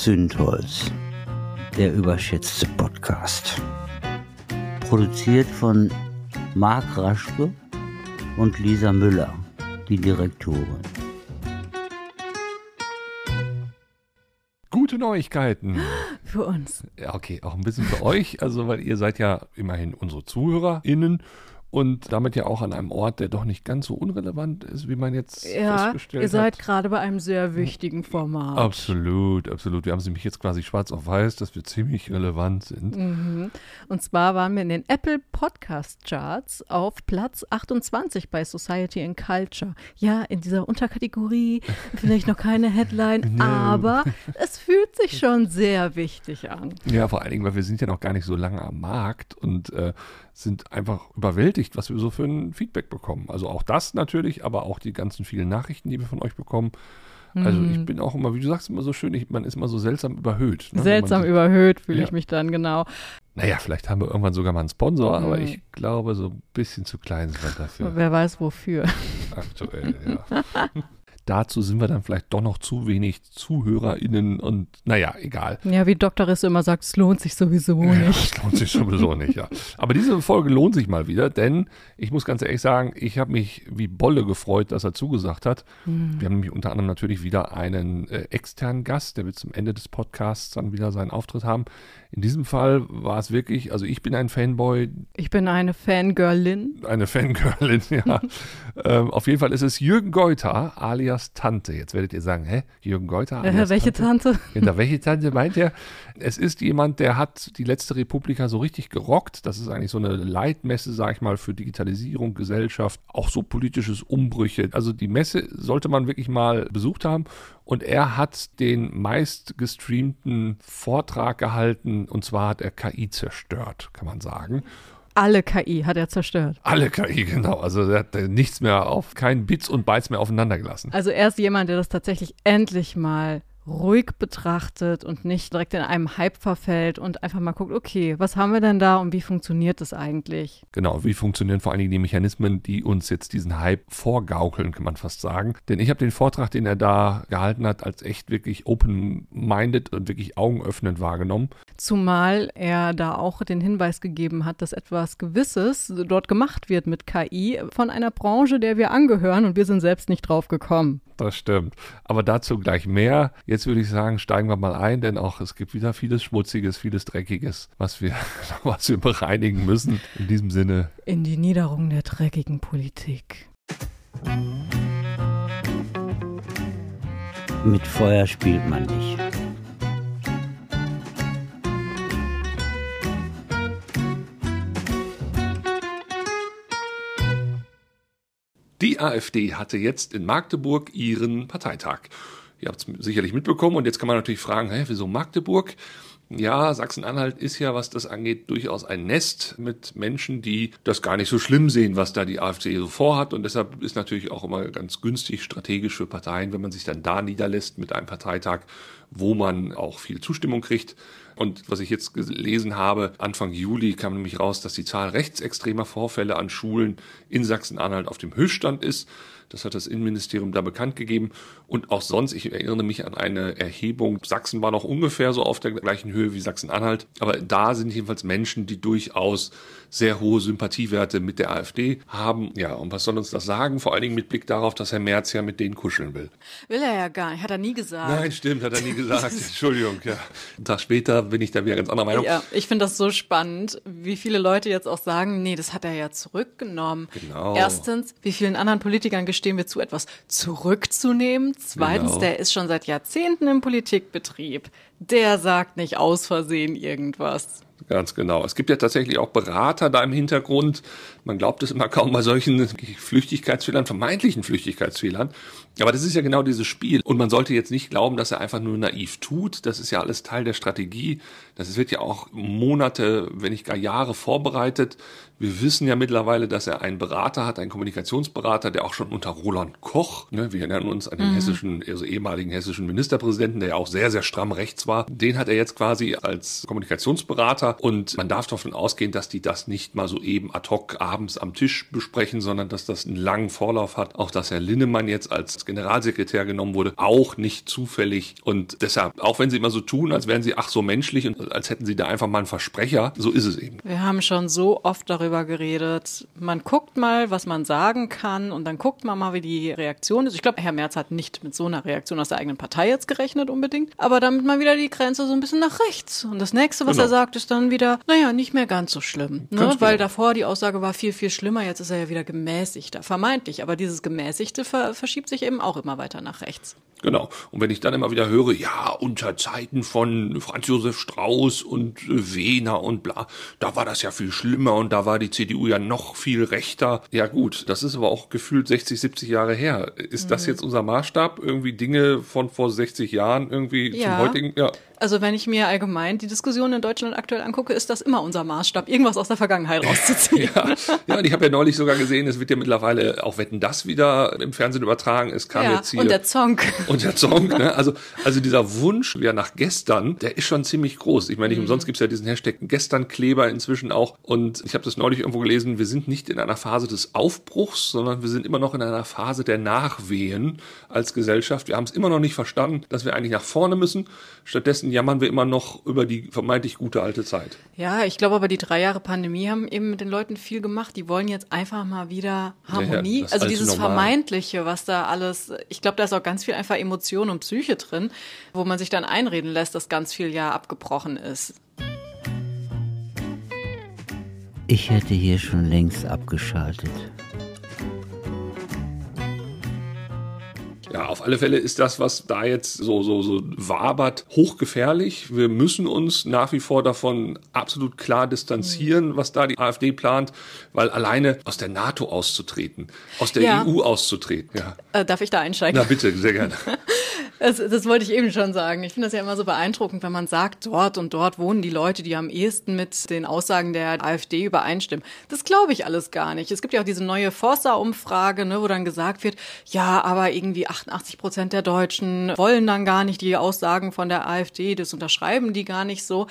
Zündholz, der überschätzte Podcast. Produziert von Marc Raschke und Lisa Müller, die Direktorin. Gute Neuigkeiten. Für uns. Ja, okay, auch ein bisschen für euch, also weil ihr seid ja immerhin unsere ZuhörerInnen und damit ja auch an einem Ort, der doch nicht ganz so unrelevant ist, wie man jetzt Ja, festgestellt ihr seid hat. gerade bei einem sehr wichtigen Format. Absolut, absolut. Wir haben sie mich jetzt quasi schwarz auf weiß, dass wir ziemlich relevant sind. Mhm. Und zwar waren wir in den Apple Podcast Charts auf Platz 28 bei Society and Culture. Ja, in dieser Unterkategorie vielleicht noch keine Headline, No. aber es fühlt sich schon sehr wichtig an. Ja, vor allen Dingen, weil wir sind ja noch gar nicht so lange am Markt und äh, sind einfach überwältigt, was wir so für ein Feedback bekommen. Also auch das natürlich, aber auch die ganzen vielen Nachrichten, die wir von euch bekommen. Also ich bin auch immer, wie du sagst, immer so schön, ich, man ist immer so seltsam überhöht. ne, Seltsam so- überhöht fühle Ja. ich mich dann, genau. Naja, vielleicht haben wir irgendwann sogar mal einen Sponsor, aber Mhm. ich glaube, so ein bisschen zu klein sind wir dafür Wer weiß wofür. aktuell. Ja. Dazu sind wir dann vielleicht doch noch zu wenig ZuhörerInnen und naja, egal. Ja, wie Dr. Risse immer sagt, es lohnt sich sowieso Ja, nicht. das lohnt sich sowieso nicht, ja. Aber diese Folge lohnt sich mal wieder, denn ich muss ganz ehrlich sagen, ich habe mich wie Bolle gefreut, dass er zugesagt hat. Wir haben nämlich unter anderem natürlich wieder einen äh, externen Gast, der wird zum Ende des Podcasts dann wieder seinen Auftritt haben. In diesem Fall war es wirklich, also ich bin ein Fanboy, Ich bin eine Fangirlin. eine Fangirlin, ja. ähm, auf jeden Fall ist es Jürgen Geuter alias Tante. Jetzt werdet ihr sagen, hä, Jürgen Geuter Äh, alias welche Tante? Hinter welche Tante meint er? Es ist jemand, der hat die letzte Republika so richtig gerockt. Das ist eigentlich so eine Leitmesse, sag ich mal, für Digitalisierung, Gesellschaft, auch so politisches Umbrüche. Also die Messe sollte man wirklich mal besucht haben. Und er hat den meist gestreamten Vortrag gehalten und zwar hat er KI zerstört, kann man sagen. Alle KI hat er zerstört. Alle KI, genau. Also er hat nichts mehr auf, kein Bits und Bytes mehr aufeinander gelassen. Also er ist jemand, der das tatsächlich endlich mal ruhig betrachtet und nicht direkt in einem Hype verfällt und einfach mal guckt, okay, was haben wir denn da und wie funktioniert das eigentlich? Genau, wie funktionieren vor allen Dingen die Mechanismen, die uns jetzt diesen Hype vorgaukeln, kann man fast sagen. Denn ich habe den Vortrag, den er da gehalten hat, als echt wirklich open-minded und wirklich augenöffnend wahrgenommen. Zumal er da auch den Hinweis gegeben hat, dass etwas Gewisses dort gemacht wird mit KI von einer Branche, der wir angehören und wir sind selbst nicht drauf gekommen. Das stimmt. Aber dazu gleich mehr. Jetzt würde ich sagen, steigen wir mal ein, denn auch es gibt wieder vieles Schmutziges, vieles Dreckiges, was wir, was wir bereinigen müssen. In diesem Sinne, In die Niederung der dreckigen Politik. Mit Feuer spielt man nicht. Die AfD hatte jetzt in Magdeburg ihren Parteitag. Ihr habt es sicherlich mitbekommen und jetzt kann man natürlich fragen, hä, wieso Magdeburg? Ja, Sachsen-Anhalt ist ja, was das angeht, durchaus ein Nest mit Menschen, die das gar nicht so schlimm sehen, was da die AfD so vorhat. Und deshalb ist natürlich auch immer ganz günstig strategisch für Parteien, wenn man sich dann da niederlässt mit einem Parteitag, wo man auch viel Zustimmung kriegt. Und was ich jetzt gelesen habe, Anfang Juli kam nämlich raus, dass die Zahl rechtsextremer Vorfälle an Schulen in Sachsen-Anhalt auf dem Höchststand ist. Das hat das Innenministerium da bekannt gegeben. Und auch sonst, ich erinnere mich an eine Erhebung. Sachsen war noch ungefähr so auf der gleichen Höhe wie Sachsen-Anhalt. Aber da sind jedenfalls Menschen, die durchaus sehr hohe Sympathiewerte mit der AfD haben. Ja, und was soll uns das sagen? Vor allen Dingen mit Blick darauf, dass Herr Merz ja mit denen kuscheln will. Will er ja gar nicht, hat er nie gesagt. Nein, stimmt, hat er nie gesagt. Entschuldigung, ja. Einen Tag später bin ich da wieder ganz anderer Meinung. Ja, ich finde das so spannend, wie viele Leute jetzt auch sagen, nee, das hat er ja zurückgenommen. Genau. Erstens, wie vielen anderen Politikern gestehen wir zu, etwas zurückzunehmen. Zweitens, Genau. der ist schon seit Jahrzehnten im Politikbetrieb. Der sagt nicht aus Versehen irgendwas. Ganz genau. Es gibt ja tatsächlich auch Berater da im Hintergrund. Man glaubt es immer kaum bei solchen Flüchtigkeitsfehlern, vermeintlichen Flüchtigkeitsfehlern. Aber das ist ja genau dieses Spiel. Und man sollte jetzt nicht glauben, dass er einfach nur naiv tut. Das ist ja alles Teil der Strategie. Das wird ja auch Monate, wenn nicht gar Jahre vorbereitet. Wir wissen ja mittlerweile, dass er einen Berater hat, einen Kommunikationsberater, der auch schon unter Roland Koch, ne, wir erinnern uns an den hessischen, also ehemaligen hessischen Ministerpräsidenten, der ja auch sehr, sehr stramm rechts war, den hat er jetzt quasi als Kommunikationsberater und man darf davon ausgehen, dass die das nicht mal so eben ad hoc abends am Tisch besprechen, sondern dass das einen langen Vorlauf hat. Auch dass Herr Linnemann jetzt als Generalsekretär genommen wurde, auch nicht zufällig. Und deshalb, auch wenn sie immer so tun, als wären sie ach so menschlich und als hätten sie da einfach mal einen Versprecher, so ist es eben. Wir haben schon so oft darüber geredet. Man guckt mal, was man sagen kann und dann guckt man mal, wie die Reaktion ist. Ich glaube, Herr Merz hat nicht mit so einer Reaktion aus der eigenen Partei jetzt gerechnet unbedingt, aber damit mal wieder die Grenze so ein bisschen nach rechts. Und das nächste, was Genau. er sagt, ist dann wieder, naja, nicht mehr ganz so schlimm. Ne? Weil genau. davor die Aussage war viel, viel schlimmer, jetzt ist er ja wieder gemäßigter, vermeintlich. Aber dieses Gemäßigte ver verschiebt sich eben auch immer weiter nach rechts. Genau. Und wenn ich dann immer wieder höre, ja, unter Zeiten von Franz Josef Strauß und äh, Wehner und bla, da war das ja viel schlimmer und da war die CDU ja noch viel rechter. Ja gut, das ist aber auch gefühlt 60, 70 Jahre her. Ist Mhm. das jetzt unser Maßstab? Irgendwie Dinge von vor 60 Jahren irgendwie Ja. zum heutigen? Ja. Also wenn ich mir allgemein die Diskussion in Deutschland aktuell angucke, ist das immer unser Maßstab, irgendwas aus der Vergangenheit rauszuziehen. Ja, ja, und ich habe ja neulich sogar gesehen, es wird ja mittlerweile auch Wetten das wieder im Fernsehen übertragen. Es kam Ja, jetzt hier und der Zonk. Und der Song, ne? also, also dieser Wunsch ja nach gestern, der ist schon ziemlich groß. Ich meine, nicht Mhm. umsonst gibt's ja diesen Hashtag Gestern-Kleber inzwischen auch. Und ich habe das neulich irgendwo gelesen, wir sind nicht in einer Phase des Aufbruchs, sondern wir sind immer noch in einer Phase der Nachwehen als Gesellschaft. Wir haben es immer noch nicht verstanden, dass wir eigentlich nach vorne müssen. Stattdessen jammern wir immer noch über die vermeintlich gute alte Zeit. Ja, ich glaube aber die drei Jahre Pandemie haben eben mit den Leuten viel gemacht. Die wollen jetzt einfach mal wieder Harmonie. das also alte dieses Normal. Vermeintliche, was da alles, ich glaube, da ist auch ganz viel einfach Emotion und Psyche drin, wo man sich dann einreden lässt, dass ganz viel ja abgebrochen ist. Ich hätte hier schon längst abgeschaltet. Ja, auf alle Fälle ist das, was da jetzt so, so, so wabert, hochgefährlich. Wir müssen uns nach wie vor davon absolut klar distanzieren, was da die AfD plant, weil alleine aus der NATO auszutreten, aus der Ja. EU auszutreten, ja. Äh, darf ich da einsteigen? Na bitte, sehr gerne. Das, das wollte ich eben schon sagen. Ich finde das ja immer so beeindruckend, wenn man sagt, dort und dort wohnen die Leute, die am ehesten mit den Aussagen der AfD übereinstimmen. Das glaube ich alles gar nicht. Es gibt ja auch diese neue Forsa-Umfrage, ne, wo dann gesagt wird, ja, aber irgendwie 88 Prozent der Deutschen wollen dann gar nicht die Aussagen von der AfD, das unterschreiben die gar nicht so.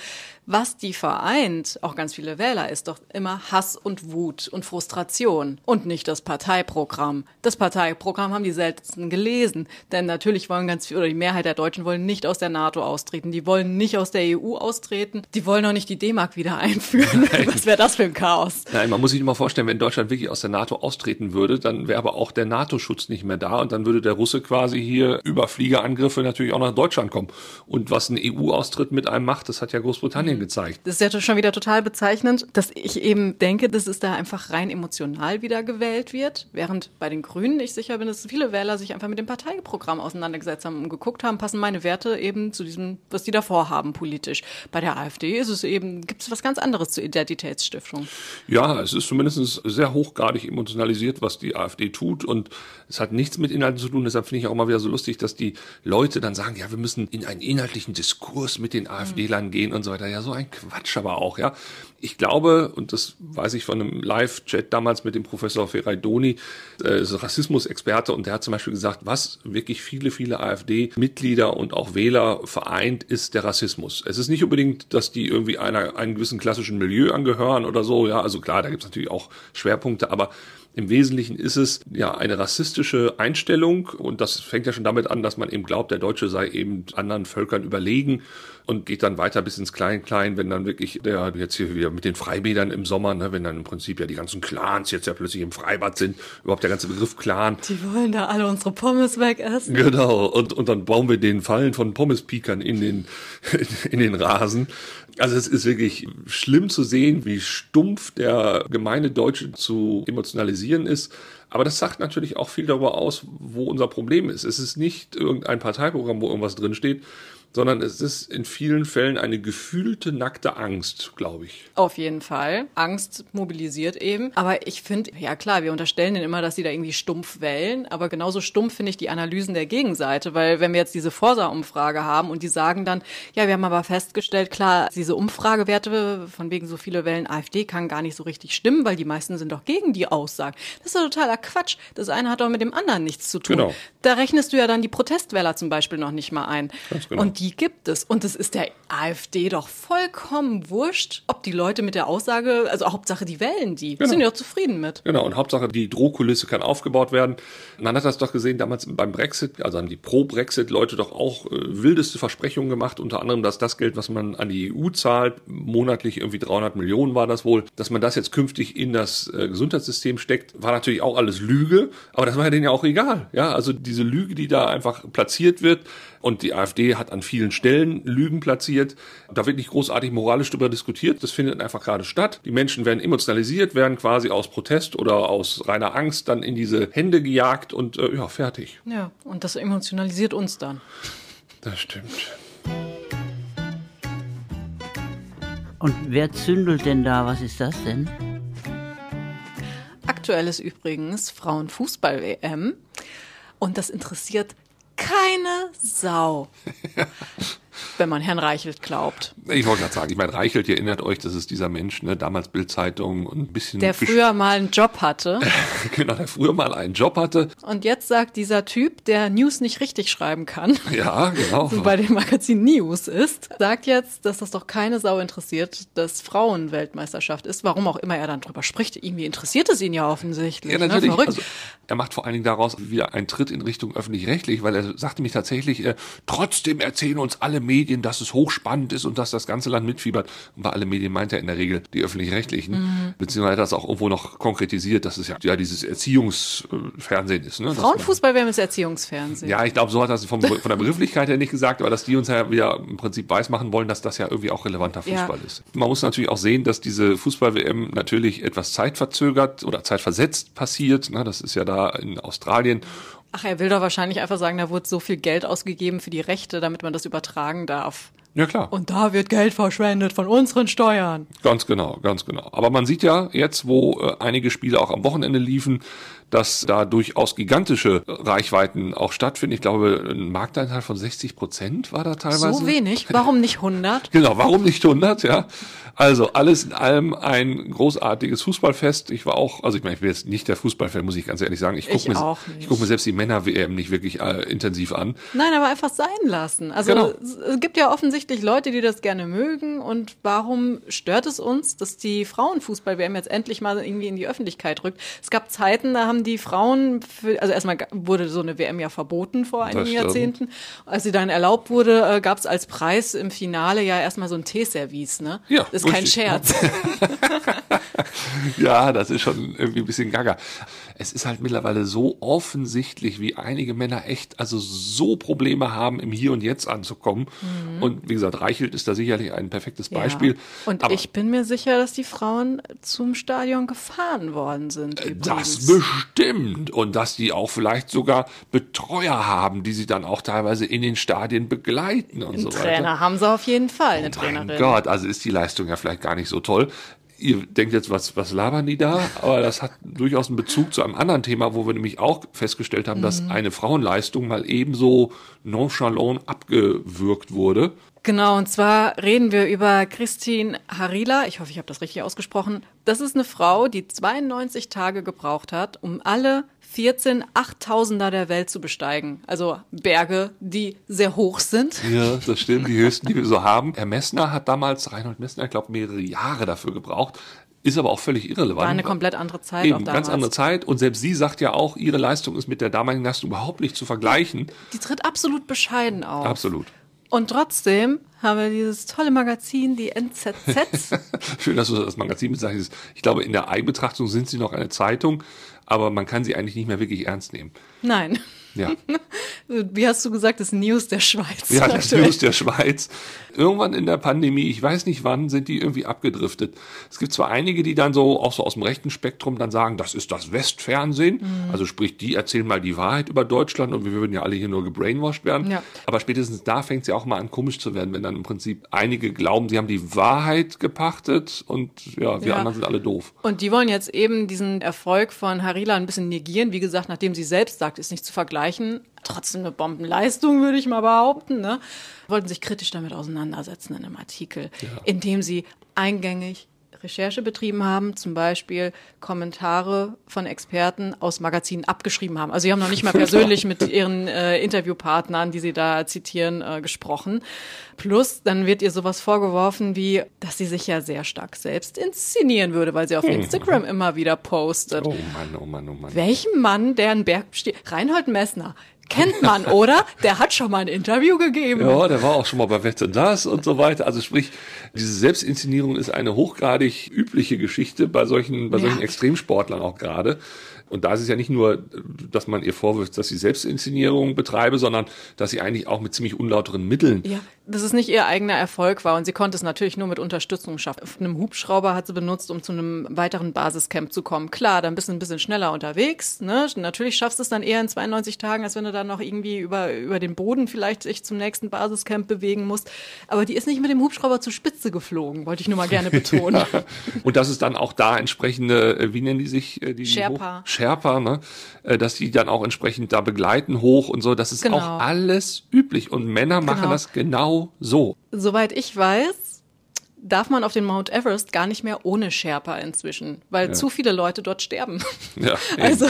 Was die vereint, auch ganz viele Wähler, ist doch immer Hass und Wut und Frustration und nicht das Parteiprogramm. Das Parteiprogramm haben die seltensten gelesen, denn natürlich wollen ganz viele, oder die Mehrheit der Deutschen wollen nicht aus der NATO austreten, die wollen nicht aus der EU austreten, die wollen auch nicht die D-Mark wieder einführen. Was wäre das für ein Chaos? Nein, man muss sich mal vorstellen, wenn Deutschland wirklich aus der NATO austreten würde, dann wäre aber auch der NATO-Schutz nicht mehr da und dann würde der Russe quasi hier über Fliegerangriffe natürlich auch nach Deutschland kommen. Und was ein EU-Austritt mit einem macht, das hat ja Großbritannien gezeigt. Das ist ja schon wieder total bezeichnend, dass ich eben denke, dass es da einfach rein emotional wieder gewählt wird, während bei den Grünen ich sicher bin, dass viele Wähler sich einfach mit dem Parteiprogramm auseinandergesetzt haben und geguckt haben, passen meine Werte eben zu diesem, was die davor haben politisch. Bei der AfD ist es eben, gibt es was ganz anderes zur Identitätsstiftung. Ja, es ist zumindest sehr hochgradig emotionalisiert, was die AfD tut und es hat nichts mit Inhalten zu tun. Deshalb finde ich auch mal wieder so lustig, dass die Leute dann sagen, ja, wir müssen in einen inhaltlichen Diskurs mit den AfD-Lern gehen und so weiter. Ja, so ein Quatsch aber auch, ja. Ich glaube, und das weiß ich von einem Live-Chat damals mit dem Professor Ferraidoni, äh, ist Rassismusexperte, und der hat zum Beispiel gesagt, was wirklich viele, viele AfD-Mitglieder und auch Wähler vereint, ist der Rassismus. Es ist nicht unbedingt, dass die irgendwie einer, einem gewissen klassischen Milieu angehören oder so, ja, also klar, da gibt es natürlich auch Schwerpunkte, aber im Wesentlichen ist es ja eine rassistische Einstellung und das fängt ja schon damit an, dass man eben glaubt, der Deutsche sei eben anderen Völkern überlegen und geht dann weiter bis ins Klein-Klein, wenn dann wirklich der jetzt hier wieder mit den Freibädern im Sommer, ne, wenn dann im Prinzip ja die ganzen Clans jetzt ja plötzlich im Freibad sind, überhaupt der ganze Begriff Clan. Die wollen da alle unsere Pommes wegessen. Genau, und, und dann bauen wir den Fallen von Pommespiekern in den, in den Rasen. Also es ist wirklich schlimm zu sehen, wie stumpf der gemeine Deutsche zu emotionalisieren ist. Aber das sagt natürlich auch viel darüber aus, wo unser Problem ist. Es ist nicht irgendein Parteiprogramm, wo irgendwas drinsteht, sondern es ist in vielen Fällen eine gefühlte nackte Angst, glaube ich. Auf jeden Fall. Angst mobilisiert eben. Aber ich finde, ja klar, wir unterstellen denen immer, dass sie da irgendwie stumpf wählen. Aber genauso stumpf finde ich die Analysen der Gegenseite. Weil wenn wir jetzt diese Forsa-Umfrage haben und die sagen dann, ja, wir haben aber festgestellt, klar, diese Umfragewerte von wegen so viele Wählen AfD kann gar nicht so richtig stimmen, weil die meisten sind doch gegen die Aussagen. Das ist doch totaler Quatsch. Das eine hat doch mit dem anderen nichts zu tun. Genau. Da rechnest du ja dann die Protestwähler zum Beispiel noch nicht mal ein. Genau. Und die gibt es. Und es ist der AfD doch vollkommen wurscht, ob die Leute mit der Aussage, also Hauptsache die wählen die. Genau. Sind ja auch zufrieden mit. Genau, und Hauptsache die Drohkulisse kann aufgebaut werden. Man hat das doch gesehen damals beim Brexit, also haben die Pro-Brexit-Leute doch auch äh, wildeste Versprechungen gemacht, unter anderem, dass das Geld, was man an die EU zahlt, monatlich irgendwie 300 Millionen war das wohl, dass man das jetzt künftig in das äh, Gesundheitssystem steckt, war natürlich auch alles Lüge, aber das war ja denen ja auch egal. Ja, also diese Lüge, die da einfach platziert wird, und die AfD hat an vielen Stellen Lügen platziert. Da wird nicht großartig moralisch darüber diskutiert. Das findet einfach gerade statt. Die Menschen werden emotionalisiert, werden quasi aus Protest oder aus reiner Angst dann in diese Hände gejagt und äh, ja, fertig. Ja, und das emotionalisiert uns dann. Das stimmt. Und wer zündelt denn da? Was ist das denn? Aktuell ist übrigens Frauenfußball-WM. Und das interessiert keine Sau. wenn man Herrn Reichelt glaubt. Ich wollte gerade sagen, ich meine, Reichelt, ihr erinnert euch, das ist dieser Mensch, ne, damals Bildzeitung und ein bisschen. Der früher mal einen Job hatte. genau, der früher mal einen Job hatte. Und jetzt sagt dieser Typ, der News nicht richtig schreiben kann. Ja, genau. so bei dem Magazin News ist, sagt jetzt, dass das doch keine Sau interessiert, dass Frauenweltmeisterschaft ist. Warum auch immer er dann drüber spricht. Irgendwie interessiert es ihn ja offensichtlich. Ja, natürlich. Ne? Verrückt. Also, er macht vor allen Dingen daraus wieder einen Tritt in Richtung öffentlich-rechtlich, weil er sagte mich tatsächlich, äh, trotzdem erzählen uns alle Medien, dass es hochspannend ist und dass das ganze Land mitfiebert. Und bei alle Medien meint er in der Regel die öffentlich-rechtlichen, mhm. beziehungsweise hat das auch irgendwo noch konkretisiert, dass es ja, ja dieses Erziehungsfernsehen ist. Ne? Frauenfußball wäre das Erziehungsfernsehen. Ja, ich glaube, so hat er vom, von der Begrifflichkeit her nicht gesagt, aber dass die uns ja wieder im Prinzip weismachen wollen, dass das ja irgendwie auch relevanter Fußball ja. ist. Man muss natürlich auch sehen, dass diese Fußball-WM natürlich etwas zeitverzögert oder zeitversetzt passiert. Ne? Das ist ja da in Australien Ach, er will doch wahrscheinlich einfach sagen, da wurde so viel Geld ausgegeben für die Rechte, damit man das übertragen darf. Ja, klar. Und da wird Geld verschwendet von unseren Steuern. Ganz genau, ganz genau. Aber man sieht ja jetzt, wo äh, einige Spiele auch am Wochenende liefen, dass da durchaus gigantische Reichweiten auch stattfinden. Ich glaube, ein Marktanteil von 60 Prozent war da teilweise. So wenig? Warum nicht 100? genau, warum nicht 100, ja. Also alles in allem ein großartiges Fußballfest. Ich war auch, also ich meine, ich bin jetzt nicht der Fußballfan, muss ich ganz ehrlich sagen. Ich gucke mir, ich guck mir selbst die Männer-WM nicht wirklich äh, intensiv an. Nein, aber einfach sein lassen. Also genau. es gibt ja offensichtlich Leute, die das gerne mögen. Und warum stört es uns, dass die Frauenfußball-WM jetzt endlich mal irgendwie in die Öffentlichkeit rückt? Es gab Zeiten, da haben die Frauen, für, also erstmal wurde so eine WM ja verboten vor einigen Jahrzehnten. Als sie dann erlaubt wurde, äh, gab es als Preis im Finale ja erstmal so ein Teeservice, ne? Ja. Das kein Scherz. ja, das ist schon irgendwie ein bisschen gaga. Es ist halt mittlerweile so offensichtlich, wie einige Männer echt also so Probleme haben, im Hier und Jetzt anzukommen. Mhm. Und wie gesagt, Reichelt ist da sicherlich ein perfektes Beispiel. Ja. Und Aber ich bin mir sicher, dass die Frauen zum Stadion gefahren worden sind. Übrigens. Das bestimmt. Und dass die auch vielleicht sogar Betreuer haben, die sie dann auch teilweise in den Stadien begleiten und Ein so Trainer weiter. Trainer haben sie auf jeden Fall, eine oh Trainerin. Gott, also ist die Leistung ja vielleicht gar nicht so toll. Ihr denkt jetzt, was, was labern die da? Aber das hat durchaus einen Bezug zu einem anderen Thema, wo wir nämlich auch festgestellt haben, mhm. dass eine Frauenleistung mal ebenso nonchalant abgewürgt wurde. Genau, und zwar reden wir über Christine Harila. Ich hoffe, ich habe das richtig ausgesprochen. Das ist eine Frau, die 92 Tage gebraucht hat, um alle 14 Achttausender der Welt zu besteigen. Also Berge, die sehr hoch sind. Ja, das stimmt, die höchsten, die wir so haben. Herr Messner hat damals, Reinhold Messner, ich glaube, mehrere Jahre dafür gebraucht. Ist aber auch völlig irrelevant. War eine komplett andere Zeit Eben, ganz andere Zeit. Und selbst sie sagt ja auch, ihre Leistung ist mit der damaligen Leistung überhaupt nicht zu vergleichen. Die tritt absolut bescheiden auf. Absolut. Und trotzdem haben wir dieses tolle Magazin, die NZZ. Schön, dass du das Magazin bezeichnest. Ich glaube, in der Eigenbetrachtung sind sie noch eine Zeitung, aber man kann sie eigentlich nicht mehr wirklich ernst nehmen. Nein. Ja. Wie hast du gesagt, das News der Schweiz? Ja, das News der Schweiz. Irgendwann in der Pandemie, ich weiß nicht wann, sind die irgendwie abgedriftet. Es gibt zwar einige, die dann so, auch so aus dem rechten Spektrum, dann sagen, das ist das Westfernsehen. Mhm. Also sprich, die erzählen mal die Wahrheit über Deutschland und wir würden ja alle hier nur gebrainwashed werden. Ja. Aber spätestens da fängt es ja auch mal an, komisch zu werden, wenn dann im Prinzip einige glauben, sie haben die Wahrheit gepachtet und ja, wir ja. anderen sind alle doof. Und die wollen jetzt eben diesen Erfolg von Harila ein bisschen negieren. Wie gesagt, nachdem sie selbst sagt, ist nicht zu vergleichen. Trotzdem eine Bombenleistung, würde ich mal behaupten. Ne? Wollten sich kritisch damit auseinandersetzen in einem Artikel, Ja. in dem sie eingängig Recherche betrieben haben, zum Beispiel Kommentare von Experten aus Magazinen abgeschrieben haben. Also sie haben noch nicht mal persönlich mit ihren äh, Interviewpartnern, die sie da zitieren, äh, gesprochen. Plus, dann wird ihr sowas vorgeworfen wie, dass sie sich ja sehr stark selbst inszenieren würde, weil sie auf Instagram immer wieder postet. Oh Mann, oh Mann, oh Mann. Welchen Mann, der einen Berg besteht? Reinhold Messner. Kennt man, oder? Der hat schon mal ein Interview gegeben. Ja, der war auch schon mal bei Wette das und so weiter. Also sprich, diese Selbstinszenierung ist eine hochgradig übliche Geschichte bei solchen, bei Ja. solchen Extremsportlern auch gerade. Und da ist es ja nicht nur, dass man ihr vorwirft, dass sie Selbstinszenierung betreibe, sondern dass sie eigentlich auch mit ziemlich unlauteren Mitteln Ja, dass es nicht ihr eigener Erfolg war und sie konnte es natürlich nur mit Unterstützung schaffen. Auf einem Hubschrauber hat sie benutzt, um zu einem weiteren Basiscamp zu kommen. Klar, dann bist du ein bisschen schneller unterwegs. Ne? Natürlich schaffst du es dann eher in 92 Tagen, als wenn du dann noch irgendwie über, über den Boden vielleicht sich zum nächsten Basiscamp bewegen musst. Aber die ist nicht mit dem Hubschrauber zur Spitze geflogen, wollte ich nur mal gerne betonen. Und dass es dann auch da entsprechende, äh, wie nennen die sich? äh, Die Sherpa. Sherpa, ne? Äh, Dass die dann auch entsprechend da begleiten hoch und so. Das ist Genau. auch alles üblich. Und Männer machen Genau. das genau so. Soweit ich weiß, darf man auf den Mount Everest gar nicht mehr ohne Sherpa inzwischen, weil zu viele Leute dort sterben. Ja. Also,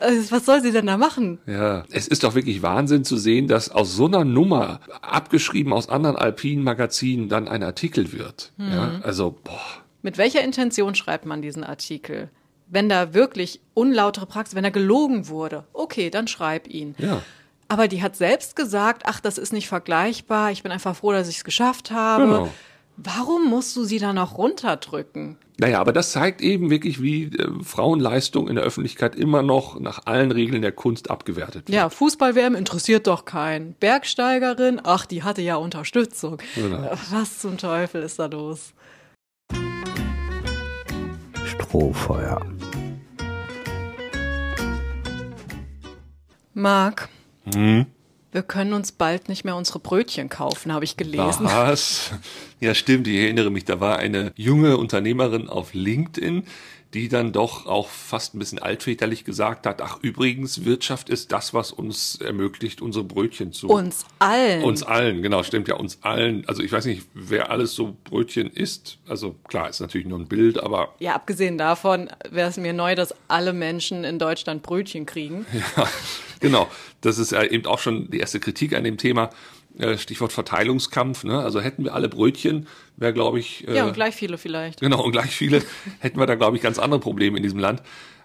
also, was soll sie denn da machen? Ja, es ist doch wirklich Wahnsinn zu sehen, dass aus so einer Nummer, abgeschrieben aus anderen alpinen Magazinen, dann ein Artikel wird. Ja, also, boah. Mit welcher Intention schreibt man diesen Artikel? Wenn da wirklich unlautere Praxis, wenn da gelogen wurde, okay, dann schreib ihn. Ja. Aber die hat selbst gesagt, ach, das ist nicht vergleichbar, ich bin einfach froh, dass ich es geschafft habe. Genau. Warum musst du sie dann noch runterdrücken? Naja, aber das zeigt eben wirklich, wie äh, Frauenleistung in der Öffentlichkeit immer noch nach allen Regeln der Kunst abgewertet wird. Ja, Fußball-WM interessiert doch keinen. Bergsteigerin, ach, die hatte ja Unterstützung. Genau. Was zum Teufel ist da los? Strohfeuer. Marc, Hm? wir können uns bald nicht mehr unsere Brötchen kaufen, habe ich gelesen. Was? Ja, stimmt, ich erinnere mich, da war eine junge Unternehmerin auf LinkedIn, die dann doch auch fast ein bisschen altväterlich gesagt hat, ach übrigens, Wirtschaft ist das, was uns ermöglicht, unsere Brötchen zu... Uns allen. Uns allen, genau, stimmt ja, uns allen. Also ich weiß nicht, wer alles so Brötchen isst. Also klar, ist natürlich nur ein Bild, aber Ja, abgesehen davon wäre es mir neu, dass alle Menschen in Deutschland Brötchen kriegen. ja, genau. Das ist ja eben auch schon die erste Kritik an dem Thema. Äh, Stichwort Verteilungskampf. Ne? Also hätten wir alle Brötchen, wäre, glaube ich, äh, Ja, und gleich viele vielleicht. Genau, und gleich viele hätten wir da, glaube ich, ganz andere Probleme in diesem Land.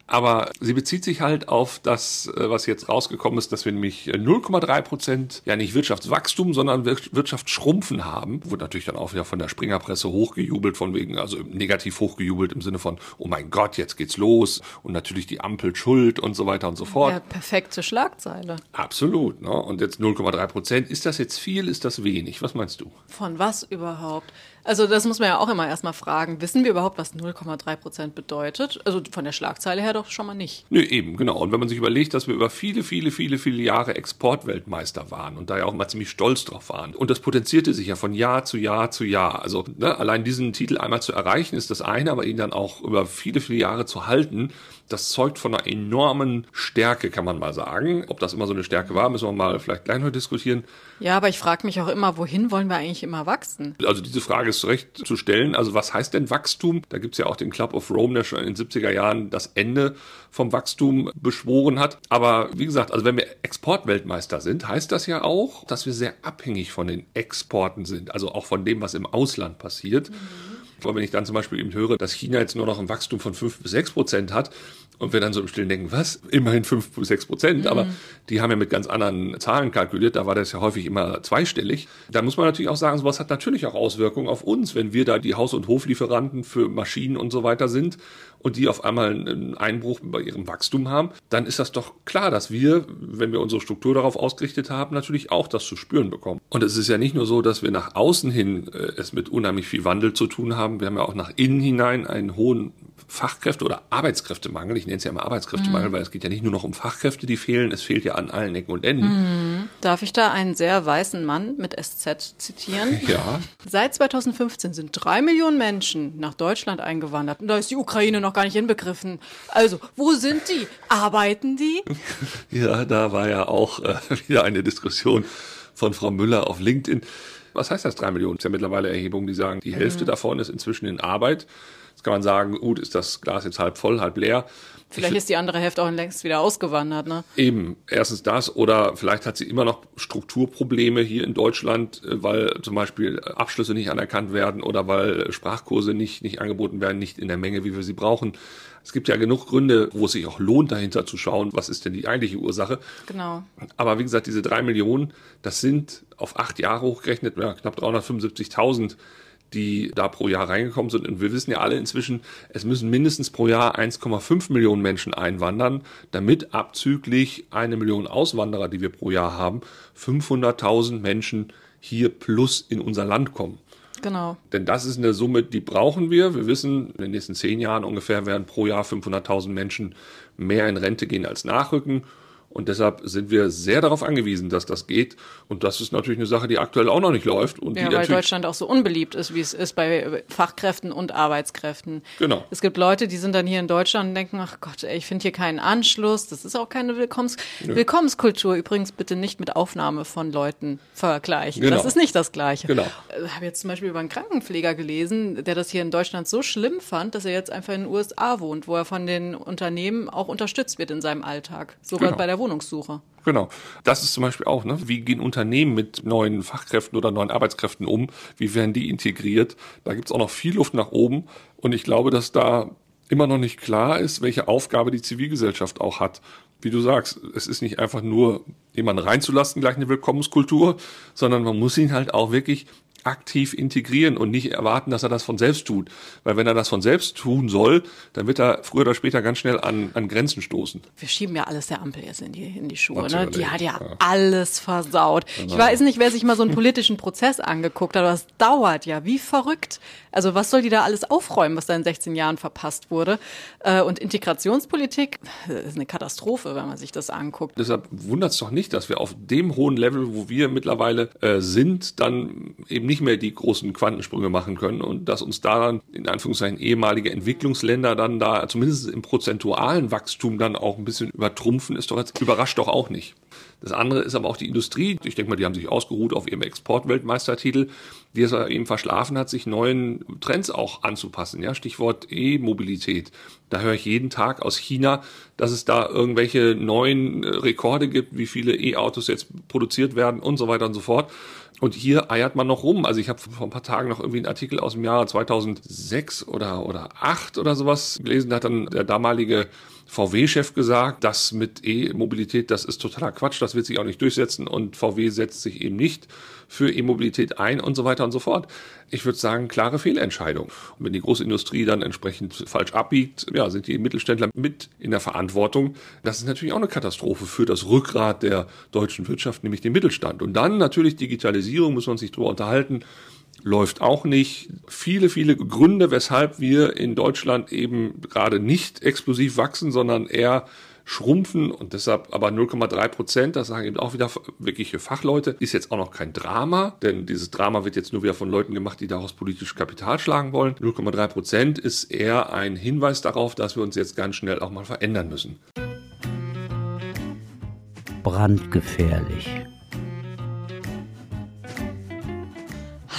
Aber sie bezieht sich halt auf das, äh, was jetzt rausgekommen ist, dass wir nämlich äh, 0,3 Prozent, ja nicht Wirtschaftswachstum, sondern Wir- Wirtschaftsschrumpfen haben. Wurde natürlich dann auch wieder von der Springerpresse hochgejubelt, von wegen, also negativ hochgejubelt im Sinne von, oh mein Gott, jetzt geht's los und natürlich die Ampel schuld und so weiter und so fort. Ja, perfekte Schlagzeile. Absolut. Ne? Und jetzt 0,3 Prozent. Ist das jetzt viel, ist das wenig? Was meinst du? Von was überhaupt? Also das muss man ja auch immer erstmal fragen. Wissen wir überhaupt, was 0,3 Prozent bedeutet? Also von der Schlagzeile her doch schon mal nicht. Nö, eben, genau. Und wenn man sich überlegt, dass wir über viele, viele, viele, viele Jahre Exportweltmeister waren und da ja auch mal ziemlich stolz drauf waren. Und das potenzierte sich ja von Jahr zu Jahr zu Jahr. Also ne, allein diesen Titel einmal zu erreichen ist das eine, aber ihn dann auch über viele, viele Jahre zu halten, das zeugt von einer enormen Stärke, kann man mal sagen. Ob das immer so eine Stärke war, müssen wir mal vielleicht gleich noch diskutieren. Ja, aber ich frage mich auch immer, wohin wollen wir eigentlich immer wachsen? Also diese Frage ist zu Recht zu stellen. Also was heißt denn Wachstum? Da gibt's ja auch den Club of Rome, der schon in den 70er Jahren das Ende vom Wachstum beschworen hat. Aber wie gesagt, also wenn wir Exportweltmeister sind, heißt das ja auch, dass wir sehr abhängig von den Exporten sind. Also auch von dem, was im Ausland passiert. Aber wenn ich dann zum Beispiel eben höre, dass China jetzt nur noch ein Wachstum von 5 bis 6 Prozent hat und wir dann so im Stillen denken, was? Immerhin 5 bis 6 Prozent, aber die haben ja mit ganz anderen Zahlen kalkuliert, da war das ja häufig immer zweistellig. Da muss man natürlich auch sagen, sowas hat natürlich auch Auswirkungen auf uns, wenn wir da die Haus- und Hoflieferanten für Maschinen und so weiter sind und die auf einmal einen Einbruch bei ihrem Wachstum haben, dann ist das doch klar, dass wir, wenn wir unsere Struktur darauf ausgerichtet haben, natürlich auch das zu spüren bekommen. Und es ist ja nicht nur so, dass wir nach außen hin äh, es mit unheimlich viel Wandel zu tun haben, wir haben ja auch nach innen hinein einen hohen Fachkräfte- oder Arbeitskräftemangel. Ich nenne es ja immer Arbeitskräftemangel, weil es geht ja nicht nur noch um Fachkräfte, die fehlen, es fehlt ja an allen Ecken und Enden. Darf ich da einen sehr weißen Mann mit SZ zitieren? Ja, Seit 2015 sind drei Millionen Menschen nach Deutschland eingewandert. Und da ist die Ukraine noch gar nicht inbegriffen. Also, wo sind die? Arbeiten die? Ja, da war ja auch äh, wieder eine Diskussion von Frau Müller auf LinkedIn. Was heißt das drei Millionen? Es ist ja mittlerweile Erhebungen, die sagen, die Hälfte mhm. davon ist inzwischen in Arbeit. Jetzt kann man sagen, gut, ist das Glas jetzt halb voll, halb leer. Vielleicht ist die andere Hälfte auch längst wieder ausgewandert, ne? Eben, erstens das oder vielleicht hat sie immer noch Strukturprobleme hier in Deutschland, äh, weil zum Beispiel Abschlüsse nicht anerkannt werden oder weil Sprachkurse nicht, nicht angeboten werden, nicht in der Menge, wie wir sie brauchen. Es gibt ja genug Gründe, wo es sich auch lohnt, dahinter zu schauen, was ist denn die eigentliche Ursache. Genau. Aber wie gesagt, diese drei Millionen, das sind auf acht Jahre hochgerechnet ja, knapp 375.000 die da pro Jahr reingekommen sind. Und wir wissen ja alle inzwischen, es müssen mindestens pro Jahr 1,5 Millionen Menschen einwandern, damit abzüglich eine Million Auswanderer, die wir pro Jahr haben, 500.000 Menschen hier plus in unser Land kommen. Genau. Denn das ist eine Summe, die brauchen wir. Wir wissen, in den nächsten zehn Jahren ungefähr werden pro Jahr 500.000 Menschen mehr in Rente gehen als nachrücken. Und deshalb sind wir sehr darauf angewiesen, dass das geht. Und das ist natürlich eine Sache, die aktuell auch noch nicht läuft. Und ja, weil Deutschland auch so unbeliebt ist, wie es ist bei Fachkräften und Arbeitskräften. Genau. Es gibt Leute, die sind dann hier in Deutschland und denken, ach Gott, ey, ich finde hier keinen Anschluss. Das ist auch keine Willkommens Nö. Willkommenskultur. Übrigens bitte nicht mit Aufnahme von Leuten vergleichen. Genau. Das ist nicht das Gleiche. Genau. Ich äh, habe jetzt zum Beispiel über einen Krankenpfleger gelesen, der das hier in Deutschland so schlimm fand, dass er jetzt einfach in den USA wohnt, wo er von den Unternehmen auch unterstützt wird in seinem Alltag. Sogar genau. bei der Wohnungssuche. Genau. Das ist zum Beispiel auch, ne? Wie gehen Unternehmen mit neuen Fachkräften oder neuen Arbeitskräften um? Wie werden die integriert? Da gibt es auch noch viel Luft nach oben. Und ich glaube, dass da immer noch nicht klar ist, welche Aufgabe die Zivilgesellschaft auch hat. Wie du sagst, es ist nicht einfach nur jemanden reinzulassen, gleich eine Willkommenskultur, sondern man muss ihn halt auch wirklich aktiv integrieren und nicht erwarten, dass er das von selbst tut. Weil wenn er das von selbst tun soll, dann wird er früher oder später ganz schnell an, an Grenzen stoßen. Wir schieben ja alles der Ampel jetzt in die, in die Schuhe. Ne? Die hat ja, ja, alles versaut. Genau. Ich weiß nicht, wer sich mal so einen politischen Prozess angeguckt hat, aber das dauert ja wie verrückt. Also was soll die da alles aufräumen, was da in 16 Jahren verpasst wurde? Äh, und Integrationspolitik ist eine Katastrophe, wenn man sich das anguckt. Deshalb wundert es doch nicht, dass wir auf dem hohen Level, wo wir mittlerweile äh, sind, dann eben nicht mehr die großen Quantensprünge machen können und dass uns daran in Anführungszeichen ehemalige Entwicklungsländer dann da zumindest im prozentualen Wachstum dann auch ein bisschen übertrumpfen, ist doch jetzt überrascht doch auch nicht. Das andere ist aber auch die Industrie. Ich denke mal, die haben sich ausgeruht auf ihrem Exportweltmeistertitel, die es eben verschlafen hat, sich neuen Trends auch anzupassen. Ja, Stichwort E-Mobilität. Da höre ich jeden Tag aus China, dass es da irgendwelche neuen Rekorde gibt, wie viele E-Autos jetzt produziert werden und so weiter und so fort. Und hier eiert man noch rum. Also ich habe vor ein paar Tagen noch irgendwie einen Artikel aus dem Jahre 2006 oder oder 8 oder sowas gelesen. Da hat dann der damalige VW-Chef gesagt, das mit E-Mobilität, das ist totaler Quatsch, das wird sich auch nicht durchsetzen und VW setzt sich eben nicht für E-Mobilität ein und so weiter und so fort. Ich würde sagen, klare Fehlentscheidung. Und wenn die Großindustrie dann entsprechend falsch abbiegt, ja, sind die Mittelständler mit in der Verantwortung. Das ist natürlich auch eine Katastrophe für das Rückgrat der deutschen Wirtschaft, nämlich den Mittelstand. Und dann natürlich Digitalisierung, muss man sich drüber unterhalten läuft auch nicht. Viele, viele Gründe, weshalb wir in Deutschland eben gerade nicht explosiv wachsen, sondern eher schrumpfen und deshalb aber 0,3 Prozent, das sagen eben auch wieder wirkliche Fachleute, ist jetzt auch noch kein Drama, denn dieses Drama wird jetzt nur wieder von Leuten gemacht, die daraus politisch Kapital schlagen wollen. 0,3 Prozent ist eher ein Hinweis darauf, dass wir uns jetzt ganz schnell auch mal verändern müssen. Brandgefährlich.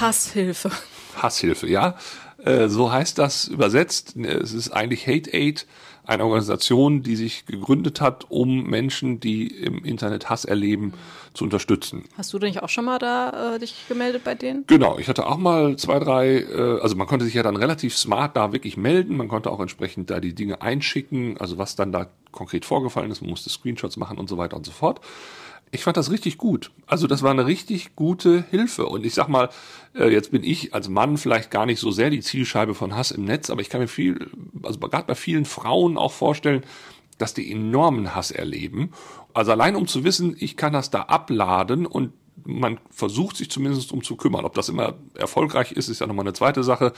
Hasshilfe. Hasshilfe, ja. Äh, so heißt das übersetzt. Es ist eigentlich Hate Aid, eine Organisation, die sich gegründet hat, um Menschen, die im Internet Hass erleben, zu unterstützen. Hast du dich auch schon mal da äh, dich gemeldet bei denen? Genau, ich hatte auch mal zwei, drei, äh, also man konnte sich ja dann relativ smart da wirklich melden, man konnte auch entsprechend da die Dinge einschicken, also was dann da konkret vorgefallen ist, man musste Screenshots machen und so weiter und so fort ich fand das richtig gut. Also das war eine richtig gute Hilfe. Und ich sag mal, äh, jetzt bin ich als Mann vielleicht gar nicht so sehr die Zielscheibe von Hass im Netz, aber ich kann mir viel, also gerade bei vielen Frauen auch vorstellen, dass die enormen Hass erleben. Also allein um zu wissen, ich kann das da abladen und man versucht sich zumindest um zu kümmern. Ob das immer erfolgreich ist, ist ja nochmal eine zweite Sache,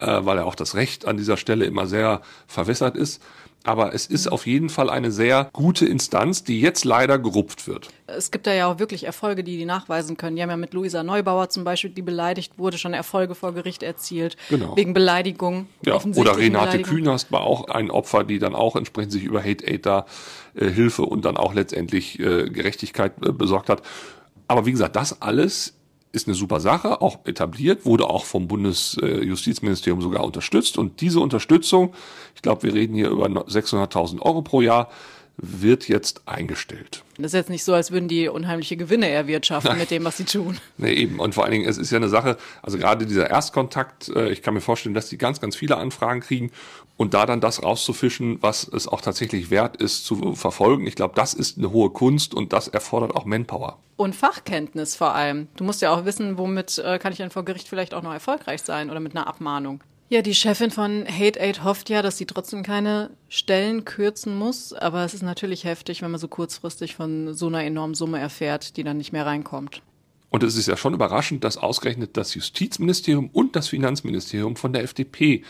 äh, weil ja auch das Recht an dieser Stelle immer sehr verwässert ist aber es ist auf jeden Fall eine sehr gute Instanz, die jetzt leider gerupft wird. Es gibt da ja auch wirklich Erfolge, die die nachweisen können. Die haben ja mit Luisa Neubauer zum Beispiel, die beleidigt wurde, schon Erfolge vor Gericht erzielt. Genau. Wegen Beleidigung. Ja, oder Renate Künast war auch ein Opfer, die dann auch entsprechend sich über Hate Aid da äh, Hilfe und dann auch letztendlich äh, Gerechtigkeit äh, besorgt hat. Aber wie gesagt, das alles ist eine super Sache, auch etabliert, wurde auch vom Bundesjustizministerium sogar unterstützt. Und diese Unterstützung, ich glaube, wir reden hier über 600.000 Euro pro Jahr, wird jetzt eingestellt. Das ist jetzt nicht so, als würden die unheimliche Gewinne erwirtschaften mit dem, was sie tun. Nee, eben. Und vor allen Dingen, es ist ja eine Sache, also gerade dieser Erstkontakt, äh, ich kann mir vorstellen, dass die ganz, ganz viele Anfragen kriegen und da dann das rauszufischen, was es auch tatsächlich wert ist zu verfolgen. Ich glaube, das ist eine hohe Kunst und das erfordert auch Manpower. Und Fachkenntnis vor allem. Du musst ja auch wissen, womit äh, kann ich denn vor Gericht vielleicht auch noch erfolgreich sein oder mit einer Abmahnung. Ja, die Chefin von Hate Aid hofft ja, dass sie trotzdem keine Stellen kürzen muss. Aber es ist natürlich heftig, wenn man so kurzfristig von so einer enormen Summe erfährt, die dann nicht mehr reinkommt. Und es ist ja schon überraschend, dass ausgerechnet das Justizministerium und das Finanzministerium von der FDP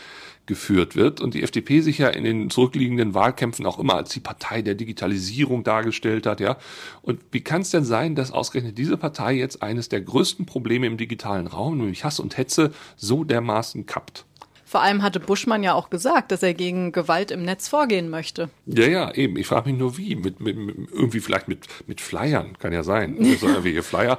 geführt wird und die FDP sich ja in den zurückliegenden Wahlkämpfen auch immer als die Partei der Digitalisierung dargestellt hat, ja. Und wie kann es denn sein, dass ausgerechnet diese Partei jetzt eines der größten Probleme im digitalen Raum, nämlich Hass und Hetze, so dermaßen kappt? Vor allem hatte Buschmann ja auch gesagt, dass er gegen Gewalt im Netz vorgehen möchte. Ja, ja, eben. Ich frage mich nur wie. Mit, mit, mit, irgendwie vielleicht mit, mit Flyern, kann ja sein. Also irgendwelche Flyer.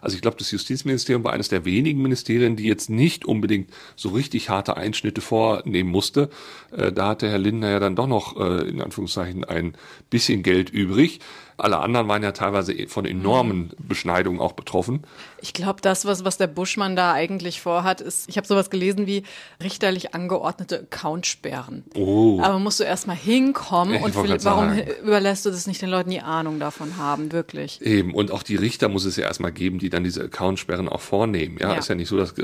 Also ich glaube, das Justizministerium war eines der wenigen Ministerien, die jetzt nicht unbedingt so richtig harte Einschnitte vornehmen musste. Äh, da hatte Herr Lindner ja dann doch noch äh, in Anführungszeichen ein bisschen Geld übrig. Alle anderen waren ja teilweise von enormen Beschneidungen auch betroffen. Ich glaube, das, was, was der Buschmann da eigentlich vorhat, ist, ich habe sowas gelesen wie richterlich angeordnete Accountsperren. Oh. Aber musst du erstmal hinkommen Ich und warum überlässt du das nicht den Leuten, die Ahnung davon haben, wirklich? Eben, und auch die Richter muss es ja erstmal geben, die dann diese Accountsperren auch vornehmen. Ja, Ja. ist ja nicht so, dass,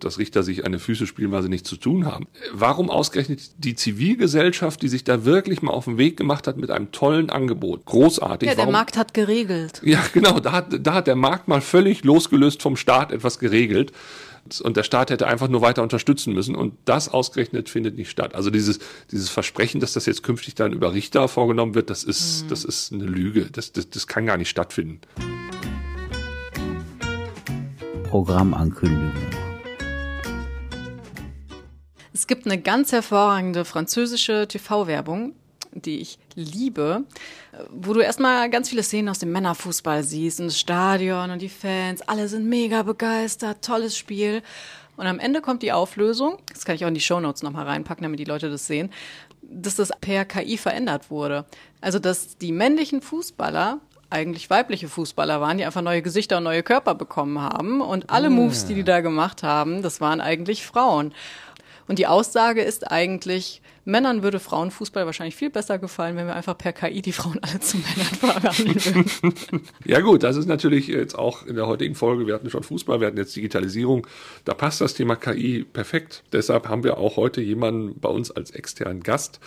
dass Richter sich eine Füße spielen, weil sie nichts zu tun haben. Warum ausgerechnet die Zivilgesellschaft, die sich da wirklich mal auf den Weg gemacht hat mit einem tollen Angebot? Großartig. Ja, der Warum- Markt hat geregelt. Ja, genau, da hat, da hat der Markt mal völlig losgelöst vom Staat etwas geregelt. Und der Staat hätte einfach nur weiter unterstützen müssen. Und das ausgerechnet findet nicht statt. Also dieses, dieses Versprechen, dass das jetzt künftig dann über Richter vorgenommen wird, das ist, das ist eine Lüge. Das, das, das kann gar nicht stattfinden. Programmankündigung. Es gibt eine ganz hervorragende französische TV-Werbung, die ich liebe, wo du erstmal ganz viele Szenen aus dem Männerfußball siehst und das Stadion und die Fans, alle sind mega begeistert, tolles Spiel. Und am Ende kommt die Auflösung, das kann ich auch in die Shownotes nochmal reinpacken, damit die Leute das sehen, dass das per KI verändert wurde. Also, dass die männlichen Fußballer eigentlich weibliche Fußballer waren, die einfach neue Gesichter und neue Körper bekommen haben. Und alle Moves, die die da gemacht haben, das waren eigentlich Frauen. Und die Aussage ist eigentlich, Männern würde Frauenfußball wahrscheinlich viel besser gefallen, wenn wir einfach per KI die Frauen alle zu Männern verwandeln würden. Ja gut, das ist natürlich jetzt auch in der heutigen Folge, wir hatten schon Fußball, wir hatten jetzt Digitalisierung, da passt das Thema KI perfekt. Deshalb haben wir auch heute jemanden bei uns als externen Gast,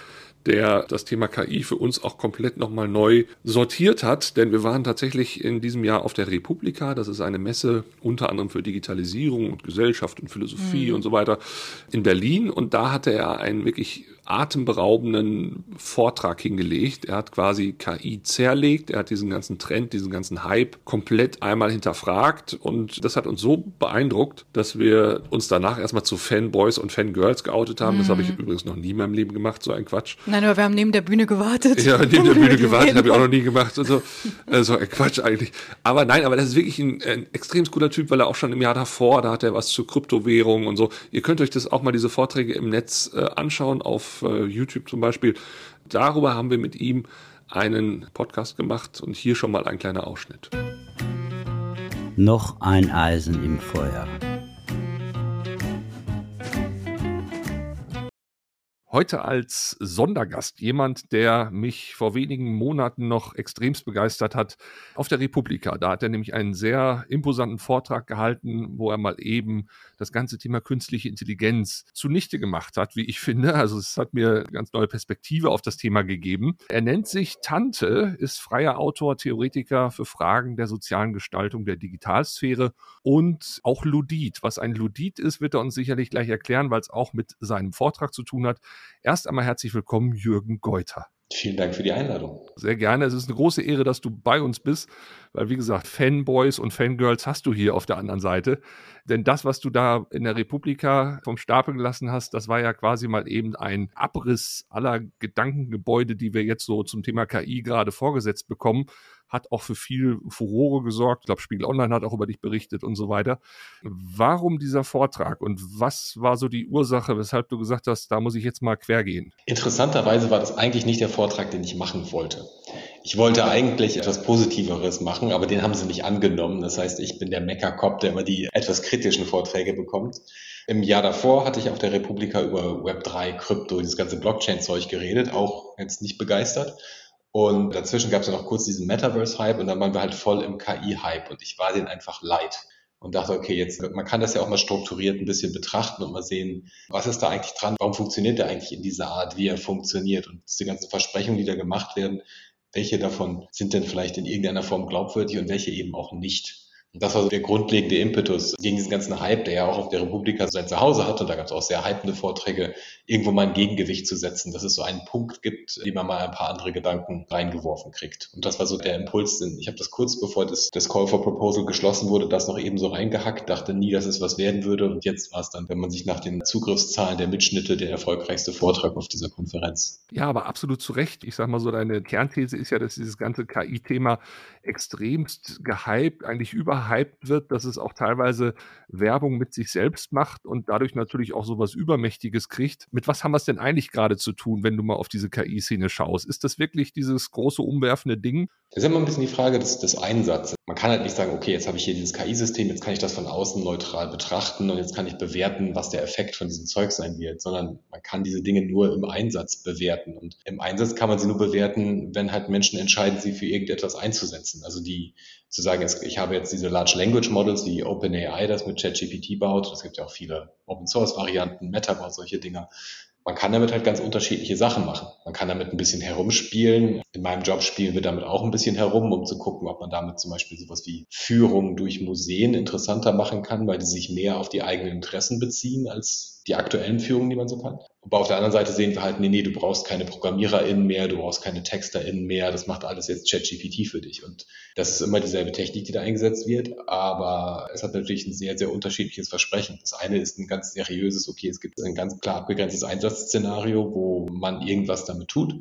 der das Thema KI für uns auch komplett nochmal neu sortiert hat, denn wir waren tatsächlich in diesem Jahr auf der Republika, das ist eine Messe unter anderem für Digitalisierung und Gesellschaft und Philosophie und so weiter in Berlin. Und da hatte er einen wirklich atemberaubenden Vortrag hingelegt. Er hat quasi KI zerlegt, er hat diesen ganzen Trend, diesen ganzen Hype komplett einmal hinterfragt und das hat uns so beeindruckt, dass wir uns danach erstmal zu Fanboys und Fangirls geoutet haben. Das habe ich übrigens noch nie in meinem Leben gemacht, so ein Quatsch. Nein, aber wir haben neben der Bühne gewartet. Ja, neben der Bühne gewartet, habe ich auch noch nie gemacht und so. Äh, so ein Quatsch eigentlich. Aber nein, aber das ist wirklich ein, ein extrem cooler Typ, weil er auch schon im Jahr davor, da hat er was zu Kryptowährungen und so. Ihr könnt euch das auch mal, diese Vorträge im Netz äh, anschauen, auf äh, YouTube zum Beispiel. Darüber haben wir mit ihm einen Podcast gemacht und hier schon mal ein kleiner Ausschnitt. Noch ein Eisen im Feuer. Heute als Sondergast jemand, der mich vor wenigen Monaten noch extremst begeistert hat auf der Republika. Da hat er nämlich einen sehr imposanten Vortrag gehalten, wo er mal eben das ganze Thema künstliche Intelligenz zunichte gemacht hat, wie ich finde. Also es hat mir ganz neue Perspektive auf das Thema gegeben. Er nennt sich Tante, ist freier Autor, Theoretiker für Fragen der sozialen Gestaltung der Digitalsphäre und auch Ludit. Was ein Ludit ist, wird er uns sicherlich gleich erklären, weil es auch mit seinem Vortrag zu tun hat. Erst einmal herzlich willkommen, Jürgen Geuter. Vielen Dank für die Einladung. Sehr gerne. Es ist eine große Ehre, dass du bei uns bist, weil, wie gesagt, Fanboys und Fangirls hast du hier auf der anderen Seite. Denn das, was du da in der Republika vom Stapel gelassen hast, das war ja quasi mal eben ein Abriss aller Gedankengebäude, die wir jetzt so zum Thema KI gerade vorgesetzt bekommen. Hat auch für viel Furore gesorgt. Ich glaube, Spiegel Online hat auch über dich berichtet und so weiter. Warum dieser Vortrag und was war so die Ursache, weshalb du gesagt hast, da muss ich jetzt mal quer gehen? Interessanterweise war das eigentlich nicht der Vortrag, den ich machen wollte. Ich wollte eigentlich etwas Positiveres machen, aber den haben sie nicht angenommen. Das heißt, ich bin der Mecker-Cop, der immer die etwas kritischen Vorträge bekommt. Im Jahr davor hatte ich auf der Republika über Web3, Krypto, dieses ganze Blockchain-Zeug geredet, auch jetzt nicht begeistert. Und dazwischen gab es ja noch kurz diesen Metaverse-Hype und dann waren wir halt voll im KI-Hype und ich war den einfach leid und dachte, okay, jetzt, man kann das ja auch mal strukturiert ein bisschen betrachten und mal sehen, was ist da eigentlich dran, warum funktioniert der eigentlich in dieser Art, wie er funktioniert und diese ganzen Versprechungen, die da gemacht werden, welche davon sind denn vielleicht in irgendeiner Form glaubwürdig und welche eben auch nicht. Das war so der grundlegende Impetus gegen diesen ganzen Hype, der ja auch auf der Republika sein Zuhause hat. Und da gab es auch sehr hypende Vorträge, irgendwo mal ein Gegengewicht zu setzen, dass es so einen Punkt gibt, dem man mal ein paar andere Gedanken reingeworfen kriegt. Und das war so der Impuls. Ich habe das kurz bevor das, das Call for Proposal geschlossen wurde, das noch eben so reingehackt, dachte nie, dass es was werden würde. Und jetzt war es dann, wenn man sich nach den Zugriffszahlen der Mitschnitte, der erfolgreichste Vortrag auf dieser Konferenz. Ja, aber absolut zu Recht. Ich sage mal so, deine Kernthese ist ja, dass dieses ganze KI-Thema extremst gehypt, eigentlich überhyped wird, dass es auch teilweise Werbung mit sich selbst macht und dadurch natürlich auch sowas Übermächtiges kriegt. Mit was haben wir es denn eigentlich gerade zu tun, wenn du mal auf diese KI-Szene schaust? Ist das wirklich dieses große umwerfende Ding? Das ist immer ein bisschen die Frage des, des Einsatzes. Man kann halt nicht sagen, okay, jetzt habe ich hier dieses KI-System, jetzt kann ich das von außen neutral betrachten und jetzt kann ich bewerten, was der Effekt von diesem Zeug sein wird, sondern man kann diese Dinge nur im Einsatz bewerten. Und im Einsatz kann man sie nur bewerten, wenn halt Menschen entscheiden, sie für irgendetwas einzusetzen. Also die zu sagen, ich habe jetzt diese Large Language Models, wie OpenAI das mit ChatGPT baut. Es gibt ja auch viele Open Source Varianten, Meta baut solche Dinger man kann damit halt ganz unterschiedliche Sachen machen. Man kann damit ein bisschen herumspielen. In meinem Job spielen wir damit auch ein bisschen herum, um zu gucken, ob man damit zum Beispiel sowas wie Führung durch Museen interessanter machen kann, weil die sich mehr auf die eigenen Interessen beziehen als die aktuellen Führungen, die man so kann. Aber auf der anderen Seite sehen wir halt, nee, nee, du brauchst keine ProgrammiererInnen mehr, du brauchst keine TexterInnen mehr, das macht alles jetzt ChatGPT für dich. Und das ist immer dieselbe Technik, die da eingesetzt wird, aber es hat natürlich ein sehr, sehr unterschiedliches Versprechen. Das eine ist ein ganz seriöses, okay, es gibt ein ganz klar abgegrenztes Einsatzszenario, wo man irgendwas damit tut.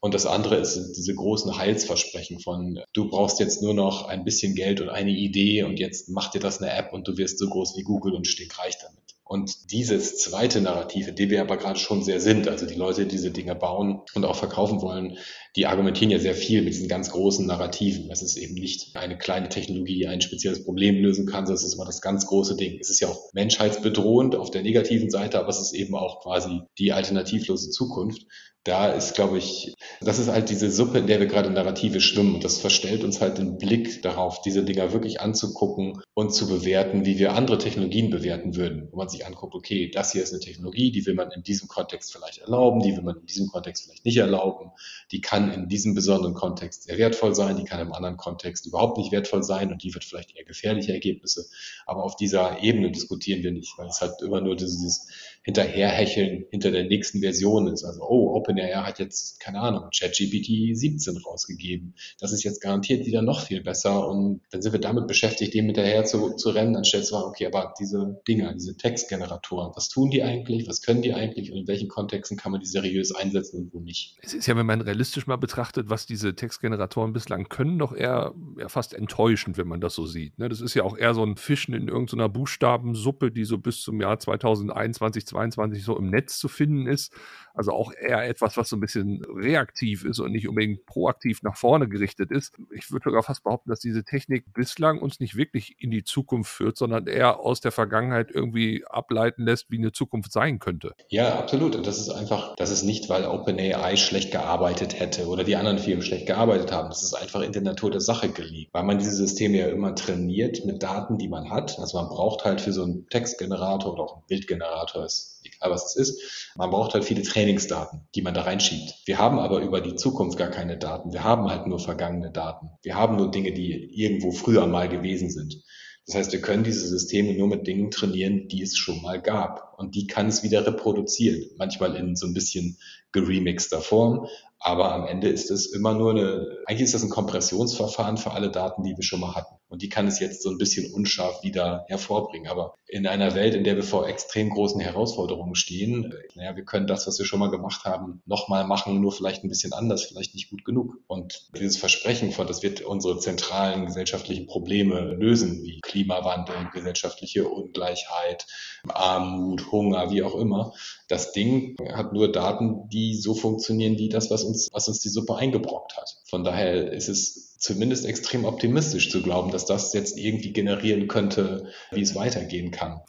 Und das andere ist diese großen Heilsversprechen von, du brauchst jetzt nur noch ein bisschen Geld und eine Idee und jetzt macht dir das eine App und du wirst so groß wie Google und stinkreich damit. Und dieses zweite Narrativ, in dem wir aber gerade schon sehr sind, also die Leute, die diese Dinge bauen und auch verkaufen wollen, die argumentieren ja sehr viel mit diesen ganz großen Narrativen. Es ist eben nicht eine kleine Technologie, ein spezielles Problem lösen kann, sondern es ist immer das ganz große Ding. Es ist ja auch menschheitsbedrohend auf der negativen Seite, aber es ist eben auch quasi die alternativlose Zukunft da ist, glaube ich, das ist halt diese Suppe, in der wir gerade Narrative schwimmen. Und das verstellt uns halt den Blick darauf, diese Dinger wirklich anzugucken und zu bewerten, wie wir andere Technologien bewerten würden. Wo man sich anguckt, okay, das hier ist eine Technologie, die will man in diesem Kontext vielleicht erlauben, die will man in diesem Kontext vielleicht nicht erlauben. Die kann in diesem besonderen Kontext sehr wertvoll sein, die kann im anderen Kontext überhaupt nicht wertvoll sein und die wird vielleicht eher gefährliche Ergebnisse. Aber auf dieser Ebene diskutieren wir nicht, weil es halt immer nur dieses Hinterherhecheln hinter der nächsten Version ist. Also, oh, OpenAI hat jetzt, keine Ahnung, ChatGPT 17 rausgegeben. Das ist jetzt garantiert wieder noch viel besser. Und dann sind wir damit beschäftigt, dem hinterher zu, zu rennen, anstelle zu sagen, okay, aber diese Dinger, diese Textgeneratoren, was tun die eigentlich? Was können die eigentlich? Und in welchen Kontexten kann man die seriös einsetzen und wo nicht? Es ist ja, wenn man realistisch mal betrachtet, was diese Textgeneratoren bislang können, doch eher, eher fast enttäuschend, wenn man das so sieht. Ne? Das ist ja auch eher so ein Fischen in irgendeiner Buchstabensuppe, die so bis zum Jahr 2021, 2022 so im Netz zu finden ist. Also auch eher etwas, was so ein bisschen reaktiv ist und nicht unbedingt proaktiv nach vorne gerichtet ist. Ich würde sogar fast behaupten, dass diese Technik bislang uns nicht wirklich in die Zukunft führt, sondern eher aus der Vergangenheit irgendwie ableiten lässt, wie eine Zukunft sein könnte. Ja, absolut. Und das ist einfach, das ist nicht, weil OpenAI schlecht gearbeitet hätte oder die anderen Firmen schlecht gearbeitet haben. Das ist einfach in der Natur der Sache gelegt, weil man diese Systeme ja immer trainiert mit Daten, die man hat. Also man braucht halt für so einen Textgenerator oder auch einen Bildgenerator, ist egal was es ist, man braucht halt viele Trainingsdaten, die man da reinschiebt. Wir haben aber über die Zukunft gar keine Daten. Wir haben halt nur vergangene Daten. Wir haben nur Dinge, die irgendwo früher mal gewesen sind. Das heißt, wir können diese Systeme nur mit Dingen trainieren, die es schon mal gab. und die kann es wieder reproduzieren. Manchmal in so ein bisschen geremixter Form, aber am Ende ist es immer nur eine, eigentlich ist das ein Kompressionsverfahren für alle Daten, die wir schon mal hatten. Und die kann es jetzt so ein bisschen unscharf wieder hervorbringen. Aber in einer Welt, in der wir vor extrem großen Herausforderungen stehen, naja, wir können das, was wir schon mal gemacht haben, nochmal machen, nur vielleicht ein bisschen anders, vielleicht nicht gut genug. Und dieses Versprechen von, das wird unsere zentralen gesellschaftlichen Probleme lösen, wie Klimawandel, gesellschaftliche Ungleichheit, Armut, Hunger, wie auch immer. Das Ding hat nur Daten, die so funktionieren wie das, was uns, was uns die Suppe eingebrockt hat. Von daher ist es zumindest extrem optimistisch zu glauben, dass das jetzt irgendwie generieren könnte, wie es weitergehen kann.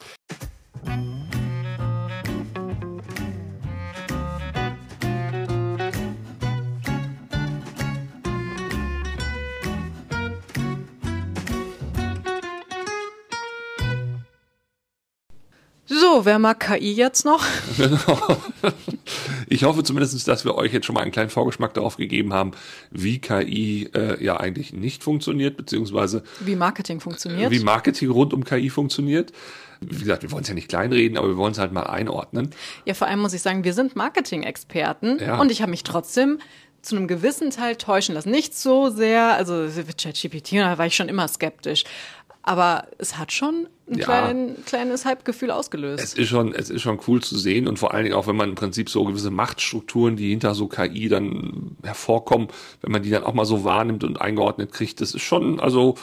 So, wer mag KI jetzt noch? ich hoffe zumindest, dass wir euch jetzt schon mal einen kleinen Vorgeschmack darauf gegeben haben, wie KI äh, ja eigentlich nicht funktioniert, beziehungsweise wie Marketing funktioniert. Wie Marketing rund um KI funktioniert. Wie gesagt, wir wollen es ja nicht kleinreden, aber wir wollen es halt mal einordnen. Ja, vor allem muss ich sagen, wir sind Marketing-Experten ja. und ich habe mich trotzdem zu einem gewissen Teil täuschen lassen. Nicht so sehr, also ChatGPT, da war ich schon immer skeptisch. Aber es hat schon ein ja, klein, kleines Hype-Gefühl ausgelöst. Es ist, schon, es ist schon cool zu sehen und vor allen Dingen auch, wenn man im Prinzip so gewisse Machtstrukturen, die hinter so KI dann hervorkommen, wenn man die dann auch mal so wahrnimmt und eingeordnet kriegt, das ist schon, also,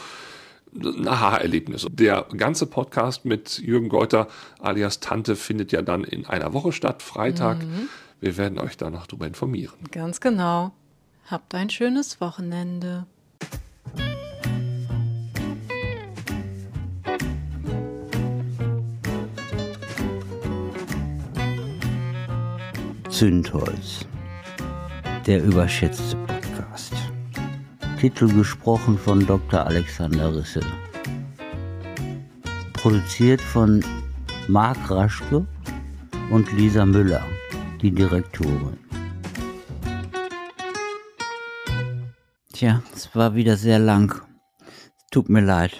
ein Aha-Erlebnis. Der ganze Podcast mit Jürgen Geuter alias Tante findet ja dann in einer Woche statt, Freitag. Mhm. Wir werden euch da noch darüber informieren. Ganz genau. Habt ein schönes Wochenende. Zündholz. Der überschätzte Podcast. Titel gesprochen von Dr. Alexander Risse. Produziert von Marc Raschke und Lisa Müller, die Direktorin. Tja, es war wieder sehr lang. Tut mir leid.